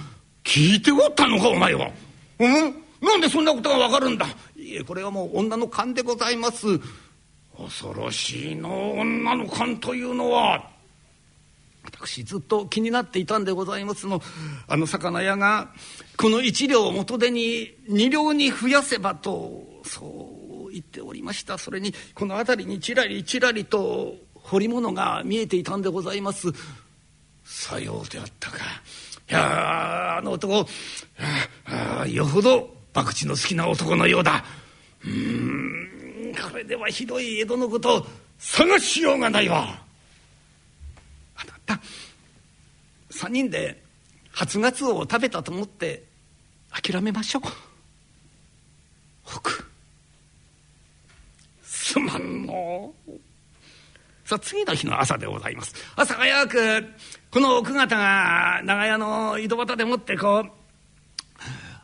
聞いておったのかお前は。うん？なんでそんなことがわかるんだ。いえこれはもう女の勘でございます。恐ろしいの女の勘というのは。私ずっと気になっていたんでございますのあの魚屋がこの1両を元手に2両に増やせばとそう言っておりました。それにこの辺りにちらりちらりと彫り物が見えていたんでございます。さようであったか。いやあの男。あよほど博打の好きな男のようだ。うんこれではひどい江戸のこと探しようがないわ。った。3人で初ガツオを食べたと思って諦めましょう。北すまんのさあ次の日の朝でございます。朝早くこの奥方が長屋の井戸端でもってこう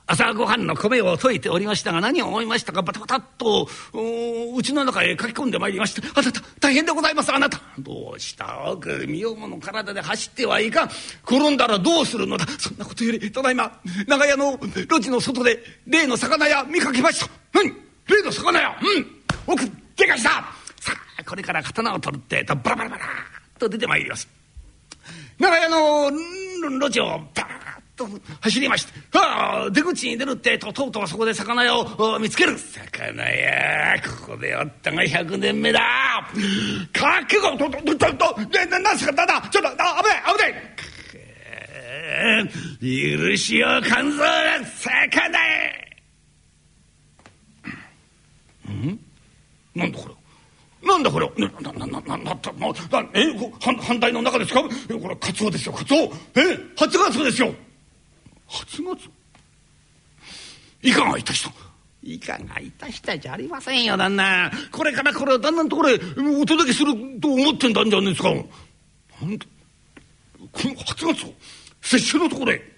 朝ごはんの米を溶いておりましたが何を思いましたかバタバタっとうちの中へ書き込んでまいりまして「あなた大変でございますあなた」どうした？奥身重の体で走ってはいかん。転んだらどうするのだ？そんなことよりただいま長屋の路地の外で例の魚屋見かけました。何例の魚屋。うん奥でかした。さあこれから刀を取るってとバラバラバラと出てまいります。長屋の路地をバーと走りまして「はあ出口に出るってととうとうそこで魚屋を見つける。魚屋ここでおったが100年目だ。覚悟とととととで何すかだだちょっとあ危ない危ない。許しを感ぞ魚へ。うん？なんだこれ？なんだこれ、ね、な、な、な、な、な、な、え、反反対の中ですか？これ、カツオですよ、カツオ。え、初ガツオですよ。8月。いかがいたした？いかがいたしたじゃありませんよ旦那。これからこれを旦那のところへお届けすると思ってんだんじゃねえですか。なんだこの8月を拙者のところへ。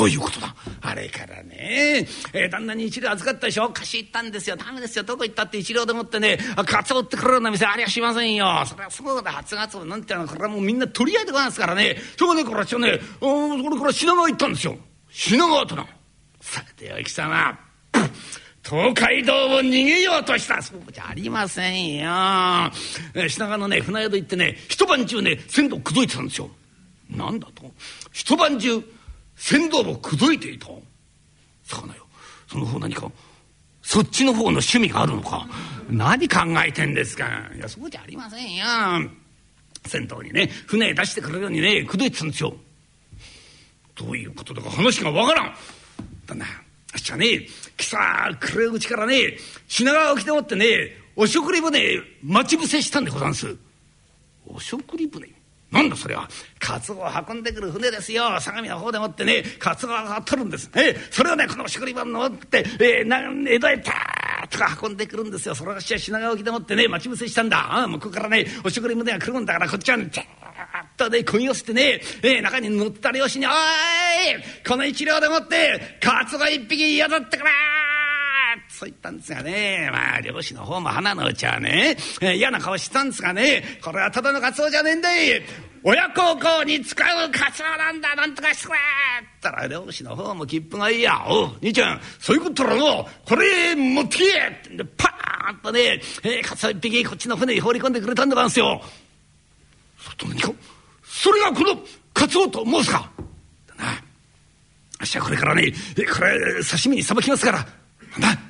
どういうことだ。あれからね、えー、旦那に一両預かったでしょ？貸し行ったんですよ。ダメですよ。どこ行ったって一両でもってねカツオってくれるような店ありゃしませんよ。それはそうだ。初ガツオなんてのはこれはもうみんな取り合いでございますからね。そこでこれはねそれから品川行ったんですよ。品川となさてよ貴様東海道を逃げようとした。そうじゃありませんよ。品川のね船宿行ってね一晩中ね鮮度口説いてたんですよ。なんだと。一晩中船頭を口説いていた。魚よ。その方何かそっちの方の趣味があるのか。何考えてんですか。いやそうじゃありませんよ。船頭にね船出してくれるようにね口説いてたんですよ。どういうことだか話がわからん。だなあっちはね今朝暮れ口からね品川沖でもってねお食事船待ち伏せしたんでござんす。お食事船なんだそれは。カツオを運んでくる船ですよ。相模の方でもってねカツオが取るんです、えそれをねこの食り場に乗って、えー、な江戸へたーとか運んでくるんですよ。それがしは品川沖でもってね待ち伏せしたんだ。あ向こうからねお食り船が来るんだからこっちはねチャーッとねこぎ寄せてね、えー、中に乗った漁師に「おいこの一両でもってカツオ一匹宿ってくれ!」そう言ったんですがね。まあ漁師の方も花のうちはね、えー、嫌な顔してたんですがね。これはただのカツオじゃねえんだい。親孝行に使うカツオなんだ。なんとかしてくれったら漁師の方も切符がいいや。おう兄ちゃんそういうことらのこれ持ってけって。んでパーンとね、えー、カツオ一匹こっちの船に放り込んでくれたんでござんすよ。それと何か？それがこのカツオと申すか？だな。あっしはこれからねこれ刺身にさばきますから。なんだ？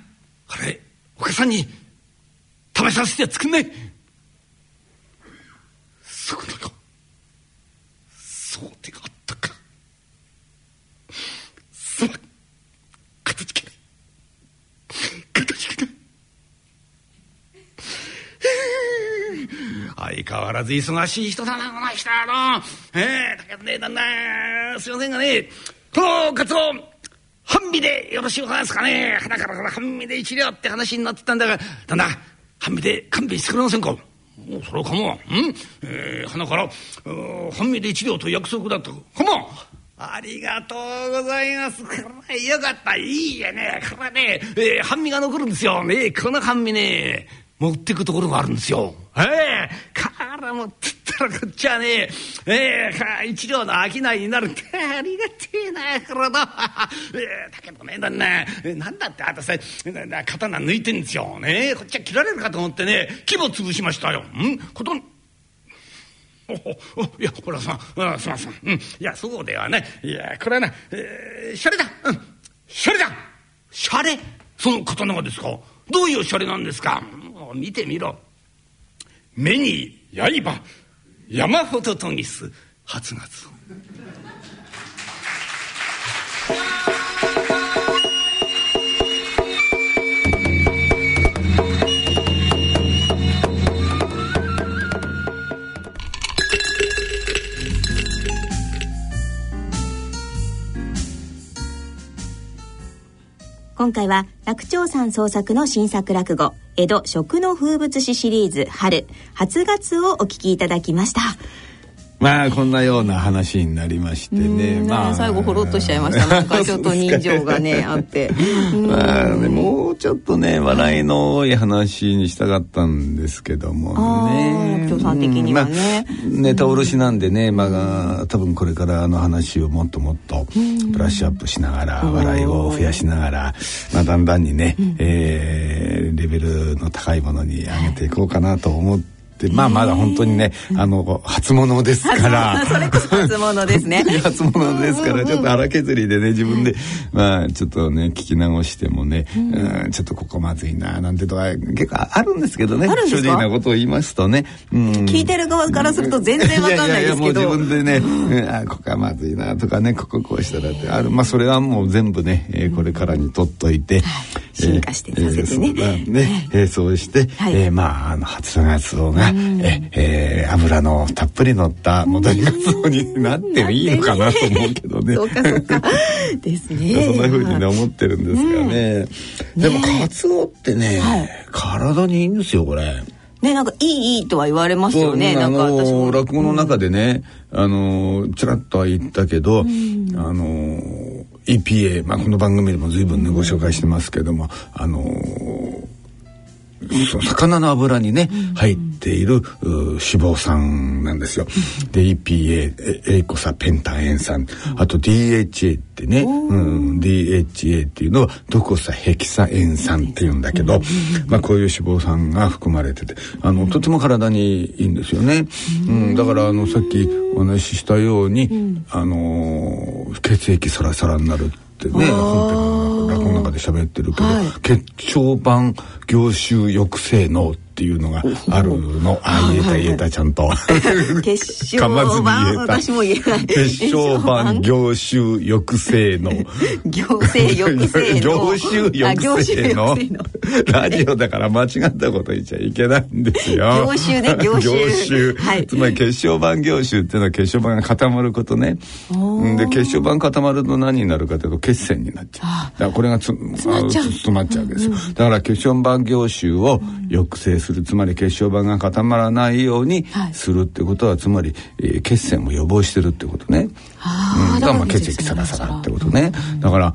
あれお母さんに食べさせて作んない。そこだか。そう手があったか。さばかたじけない。かたじけない。[LAUGHS] 相変わらず忙しい人だなこの人は。のええだけどね旦那すいませんがねこのカツオ半身でよろしいございますかね鼻からから半身で一両って話になってたんだが旦那半身で勘弁してくれませんかもうそれはかもわん、えー、鼻から半身で一両と約束だったかもありがとうございます。これよかった。いいやね。これね、えー、半身が残るんですよ。ねこの半身ね、持ってくところがあるんですよ。ええー、から持ってったらこっちはね、え。えー、一両の商いになるって。[LAUGHS] ありがてえなこれだ、えー、だけどね。旦那なんだってあたさ刀抜いてんですよ。ねこっちは切られるかと思ってね規模潰しましたよ。ん？ことおおいやこれはさあすまんすまん、うん、いやそうではない。いやこれはな、えー、シャレだ。うん。シャレだ。シャレ？その刀がですか？どういうシャレなんですか？見てみろ。目に刃。山ほど研ぎす初月今回は楽長さん創作の新作落語。江戸食の風物詩シリーズ春初月をお聞きいただきました。まあこんなような話になりましてね。まあ最後ほろっとしちゃいました。なんか [LAUGHS] ちょっと人情がねあって。まあねもうちょっとね笑いの多い話にしたかったんですけどもね。協賛的にはね。ネタ卸しなんでね、まあ多分これからの話をもっともっとブラッシュアップしながら笑いを増やしながら、まあだんだんにね、えレベルの高いものに上げていこうかなと思って。まあまだ本当にね、あの初物ですから。それこそ初物ですね。[LAUGHS] 初物ですからちょっと荒削りでね自分でまあちょっとね聞き直してもね、うん、ちょっとここまずいななんてとか結構あるんですけどね正直なことを言いますとね、うん、聞いてる側からすると全然わかんないですけど。いやいやもう自分でね、うん、あここはまずいなとかねこここうしたらって。あるまあそれはもう全部ね、えー、これからに取っといて、進化してさせてね。えそうして、はい、えー、まああの初のやつをが、ええー、油のたっぷり乗った戻りがつおになってもいいのかなと思うけどね。そうかそうか。ですね。[LAUGHS] そんな風にね思ってるんですがね。でもカツオってね、はい、体にいいんですよこれ。ね、なんかいいいいとは言われますよね。あの落語の中でね、あのちらっとは言ったけど、あの EPA、まあ、この番組でも随分ねご紹介してますけどもあのー魚の油にね、入っている脂肪酸なんですよ。で EPA エイコサペンタ塩酸。あと DHA ってね、うん、DHA っていうのはドコサヘキサ塩酸っていうんだけど、まあこういう脂肪酸が含まれててあのとても体にいいんですよね。うん、だからあのさっきお話ししたように、あの血液サラサラになるってね本編の中で喋ってるけど、はい、血小板凝集抑制能っていうのがあるの。あ、言えた言えた、ちゃんと。血小板、私も言えない。血小板凝集抑制の。行政抑制の。凝集抑制の。[LAUGHS] ラジオだから間違ったこと言っちゃいけないんですよ。凝集ね、凝集。凝集。はい。つまり血小板凝集っていうのは血小板が固まることね。で、血小板固まると何になるかというと血栓になっちゃう。だからこれがつ詰まっちゃう。詰まっちゃうわけですよ。だから血小板凝集を抑制するつまり血小板が固まらないようにするってことは、はい、つまり、えー、血栓を予防してるってことね。うん、だからまあ血液サラサラってことね。だから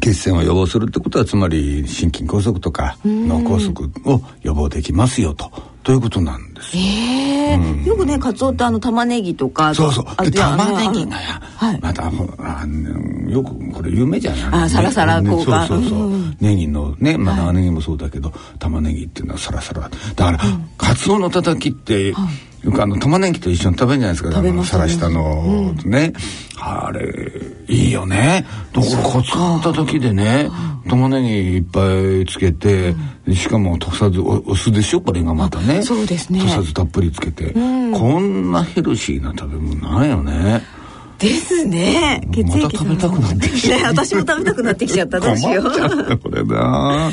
血栓を予防するってことはつまり心筋梗塞とか脳梗塞を予防できますよと。ということなんですよ。えーうん、よくね、カツオってあの玉ねぎとか。そうそう。で玉ねぎがや、はい、またあのよくこれ有名じゃない？あ、サラサラ効果。そうそうそう。うん、ネギのね、まあ長ネギもそうだけど、はい、玉ねぎっていうのはサラサラ。だから、うん、カツオのたたきって。はいあの玉ねぎと一緒に食べるんじゃないですか。食べます、ね、さらしたのね、うん、あれいいよね。だからカツオのたたきでね玉ねぎいっぱいつけて、うん、しかも溶さずおお酢でしょこれがまたね。そうですね。溶さずたっぷりつけて、うん、こんなヘルシーな食べ物ないよねですね。血液また食べたくなってきちゃう。ね、私も食べたくなってきちゃった。どうしよう。これな。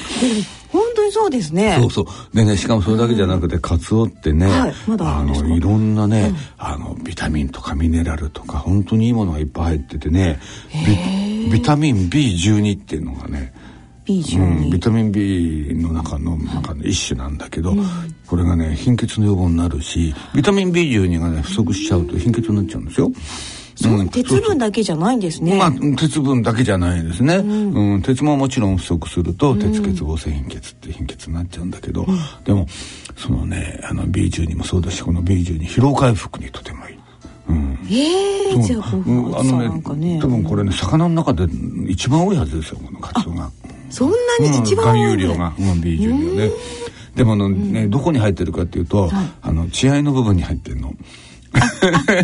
本当にそうですね。そうそう。でね、しかもそれだけじゃなくて、カツオってね、はい、まだあの、いろんなね、うん、あの、ビタミンとかミネラルとか、本当にいいものがいっぱい入っててね、ビビタミン B12 っていうのがね、B12、うん、ビタミン B の中の中の一種なんだけど、うん、これがね貧血の予防になるしビタミン B12 がね不足しちゃうと貧血になっちゃうんですよ。そう、鉄分だけじゃないんですね。まあ、鉄分だけじゃないですね。うん、うん、鉄ももちろん不足すると、鉄欠乏性貧血って貧血になっちゃうんだけど、うん、でも、そのね、あの B12 もそうだし、この B12 疲労回復にとてもいい。うん、ええー、じゃあ、うん、あのね、多分これね、魚の中で一番多いはずですよ、このカツオが。そんなに一番多い、うん、量が、うん、B12 はね。でもあの、ね、どこに入ってるかっていうと、はい、あの血合いの部分に入ってるの。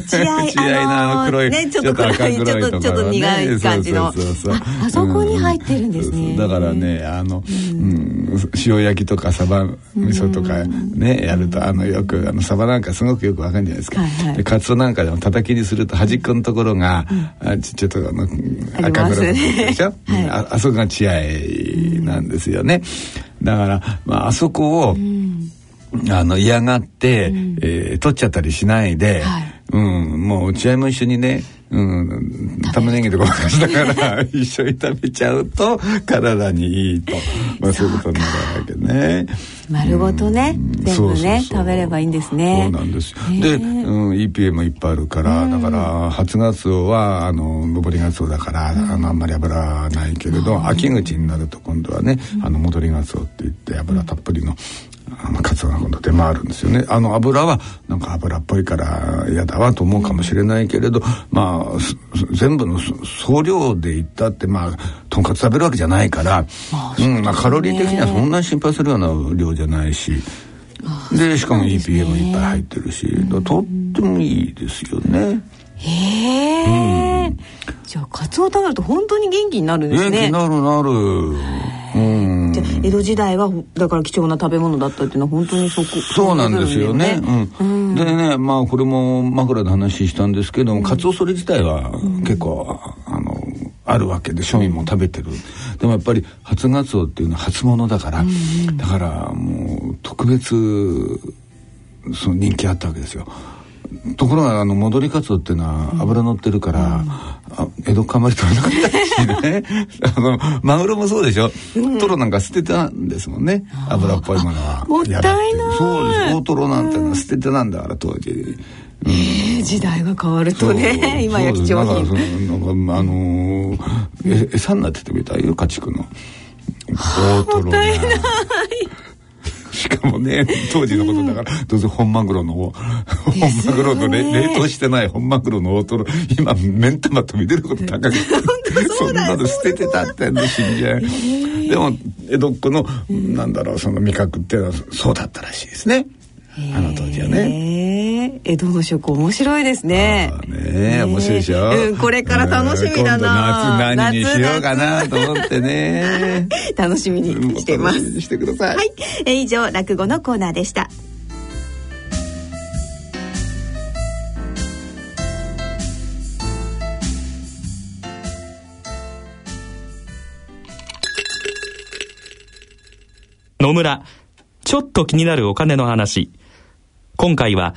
血合 [LAUGHS] いあの黒い、ね、ちょっと黒いちょっとちょっと苦い感じの。あそこに入ってるんですね、だからねあの、うん。塩焼きとかサバ味噌とかねやるとあのよくあのサバなんかすごくよくわかるんじゃないですか、でカツオなんかでも叩きにすると端っこのところが、あちょっとあの赤黒いでしょ、[LAUGHS] ああそこが血合いなんですよね。だから、まあ、あそこを、あの嫌がって、うん、えー、取っちゃったりしないで、はい、うん、もう血合いも一緒にね、うん、玉ねぎとか昔だから一緒に食べちゃうと体にいいと、まあ、そういうことになるわけね。丸ごとね、うん、全部ね食べればいいんですね。そうなんですよ。で、うん、EPA もいっぱいあるから、だから初ガツオはあの上りガツオだから、あのあんまり油ないけれど、秋口になると今度はね、あの戻りガツオって言って油たっぷりのあのカツオが今度出回るんですよね。あの油はなんか油っぽいから嫌だわと思うかもしれないけれど、まあ全部の総量で言ったってまあとんかつ食べるわけじゃないから、うんまあ、カロリー的にはそんなに心配するような量じゃないし。でしかも EPA もいっぱい入ってるし、とってもいいですよね。へえ、うん、じゃあカツオ食べると本当に元気になるんですね。元気になるなる。うん江戸時代はだから貴重な食べ物だったっていうのは本当にそこそうなんですよね、うん、でねまあこれも枕で話したんですけども、うん、カツオそれ自体は結構、あのあるわけで庶民も食べてる。でもやっぱり初ガツオっていうのは初物だから、だからもう特別その人気あったわけですよところがあの戻りカツオっていうのは油乗ってるから、うん、江戸かまり取れなかったしね。[LAUGHS] あのマグロもそうでしょ、うん、トロなんか捨てたんですもんね。油っぽいものは。もったいない。そうです。大トロなんてのは捨ててなんだから当時。えー、時代が変わるとね今や貴重品。なんかあのー、え餌になっててくれたよ家畜の。大トロが。しかもね [LAUGHS] 当時のことだから、どうせ本マグロの本マグロの冷凍してない本マグロの大トロ今目ん玉飛び出ること高くてそんなの捨ててたってんの死んじゃうでも江戸っ子の、なんだろうその味覚っていうのはそうだったらしいですね。あの当時はね。江戸の食面白いですね。ね面白いでしょ、うん。これから楽しみだな。夏何にしようかなと思ってね。[LAUGHS] 楽しみにしてます。してください。はい。え以上落語のコーナーでした。野村、ちょっと気になるお金の話。今回は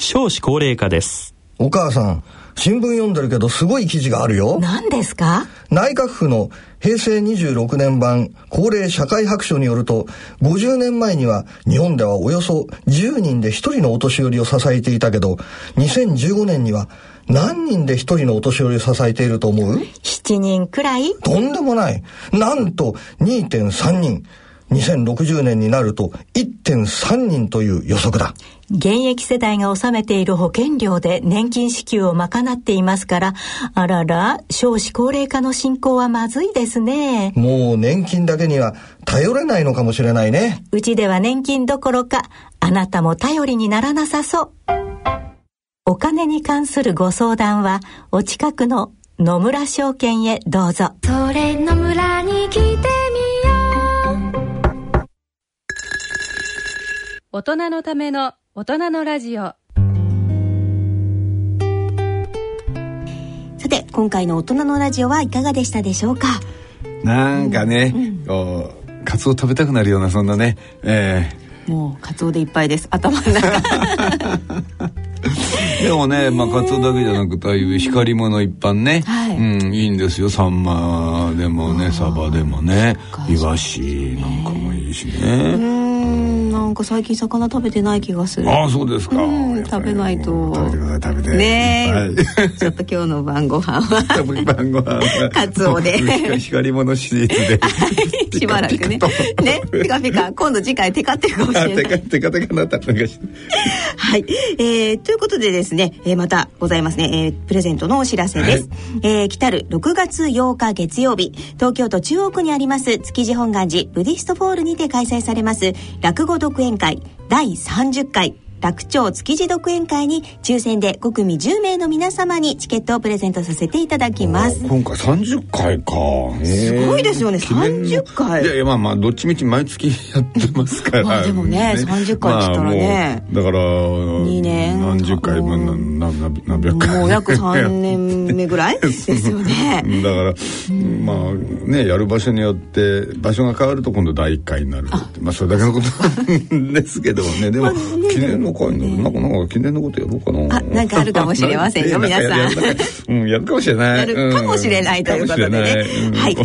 少子高齢化です。お母さん新聞読んでるけどすごい記事があるよ。何ですか？内閣府の平成26年版高齢社会白書によると50年前には日本ではおよそ10人で1人のお年寄りを支えていたけど2015年には何人で1人のお年寄りを支えていると思う ?7 人くらい？とんでもない。なんと2.3人。2060年になると1.3人という予測だ。現役世代が納めている保険料で年金支給を賄っていますから、あらら、少子高齢化の進行はまずいですね。もう年金だけには頼れないのかもしれないね。うちでは年金どころか、あなたも頼りにならなさそう。お金に関するご相談は、お近くの野村証券へどうぞ。それ野村に来てみよう。大人のための大人のラジオ。さて今回の大人のラジオはいかがでしたでしょうか？なんかね、うん、こうカツオ食べたくなるようなそんなね、えー、もうカツオでいっぱいです。頭の中。[LAUGHS] でもね、まあ、カツオだけじゃなくて、ああいう光り物一般ね、はい、うん、いいんですよ。サンマでもね、サバでもね、イワシなんかもいいしね。なんか最近魚食べてない気がする。ああそうですか、食べないと。食べてください食べて。ねえ、ちょっと今日の晩ご飯は。晩ご飯はカツオで光り物シリーズで [LAUGHS] しばらくね。ねピカピカ。今度次回テカってるかもしれないテカテカなった [LAUGHS] はい、えー、ということでですね、えー、またございますね、えー、プレゼントのお知らせです、はい、えー、来たる6月8日月曜日東京都中央区にあります築地本願寺ブディストホールにて開催されます落語独演会第30回。らく朝築地独演会に抽選で5組10名の皆様にチケットをプレゼントさせていただきます。今回30回か。すごいですよね。30回。いやいやまあまあどっちみち毎月やってますから。まあでもねね。30回ってったらね、まあ、だから2年。何十回分何何百回。もう約3 [LAUGHS] 年目ぐらい？[LAUGHS] ですよね。だからまあねやる場所によって場所が変わると今度第1回になるまあそれだけのことなんですけどね。でも、記念のの会の、なんかなんか記念のことやろうかな。あ、なんかあるかもしれませんよ、皆さん。うん、やるかもしれない。やるかもしれないということでね。はい。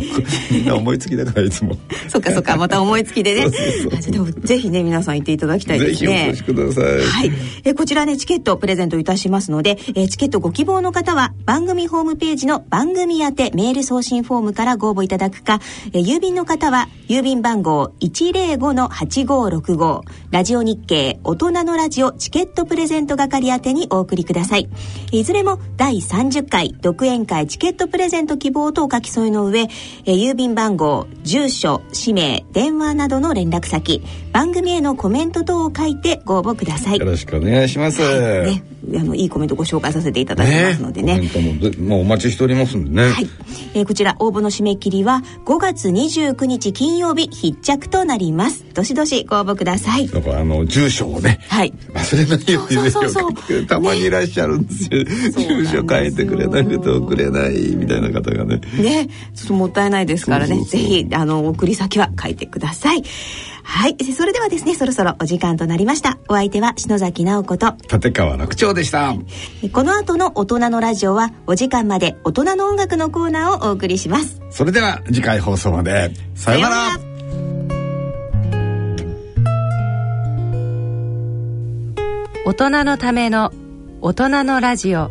みんな思いつきだから、いつも。そっかそっか、また思いつきでね。ぜひね、皆さん行っていただきたいですね。ぜひお越しください。はい。え、こちらね、チケットをプレゼントいたしますので、え、チケットご希望の方は、番組ホームページの番組宛てメール送信フォームからご応募いただくか、え、郵便の方は、郵便番号105-8565、ラジオ日経大人のラジオチケットプレゼント係宛てにお送りください。いずれも第30回独演会チケットプレゼント希望とお書き添えの上、え郵便番号、住所、氏名、電話などの連絡先、番組へのコメント等を書いてご応募ください。よろしくお願いします。ね、あのいいコメントご紹介させていただきますのでね。ねももうお待ちしておりますんでね。はい。えー、こちら応募の締め切りは5月29日金曜日必着となります。どしどしご応募ください。だからあの住所をね、はい、忘れないようにね、そうそうそう [LAUGHS] たまにいらっしゃるんですよ。ね、住所変えてくれなくて送れないみたいな方がね。ね、ちょっともったいないですからね。ぜひあの送り先は書いてください。はい。それではですね、そろそろお時間となりました。お相手は篠崎直子と立川楽長でした。この後の大人のラジオはお時間まで大人の音楽のコーナーをお送りします。それでは次回放送まで。さようなら。大人のための大人のラジオ。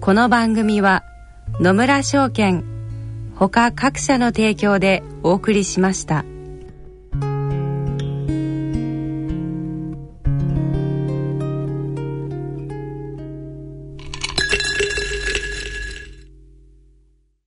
この番組は野村証券他各社の提供でお送りしました。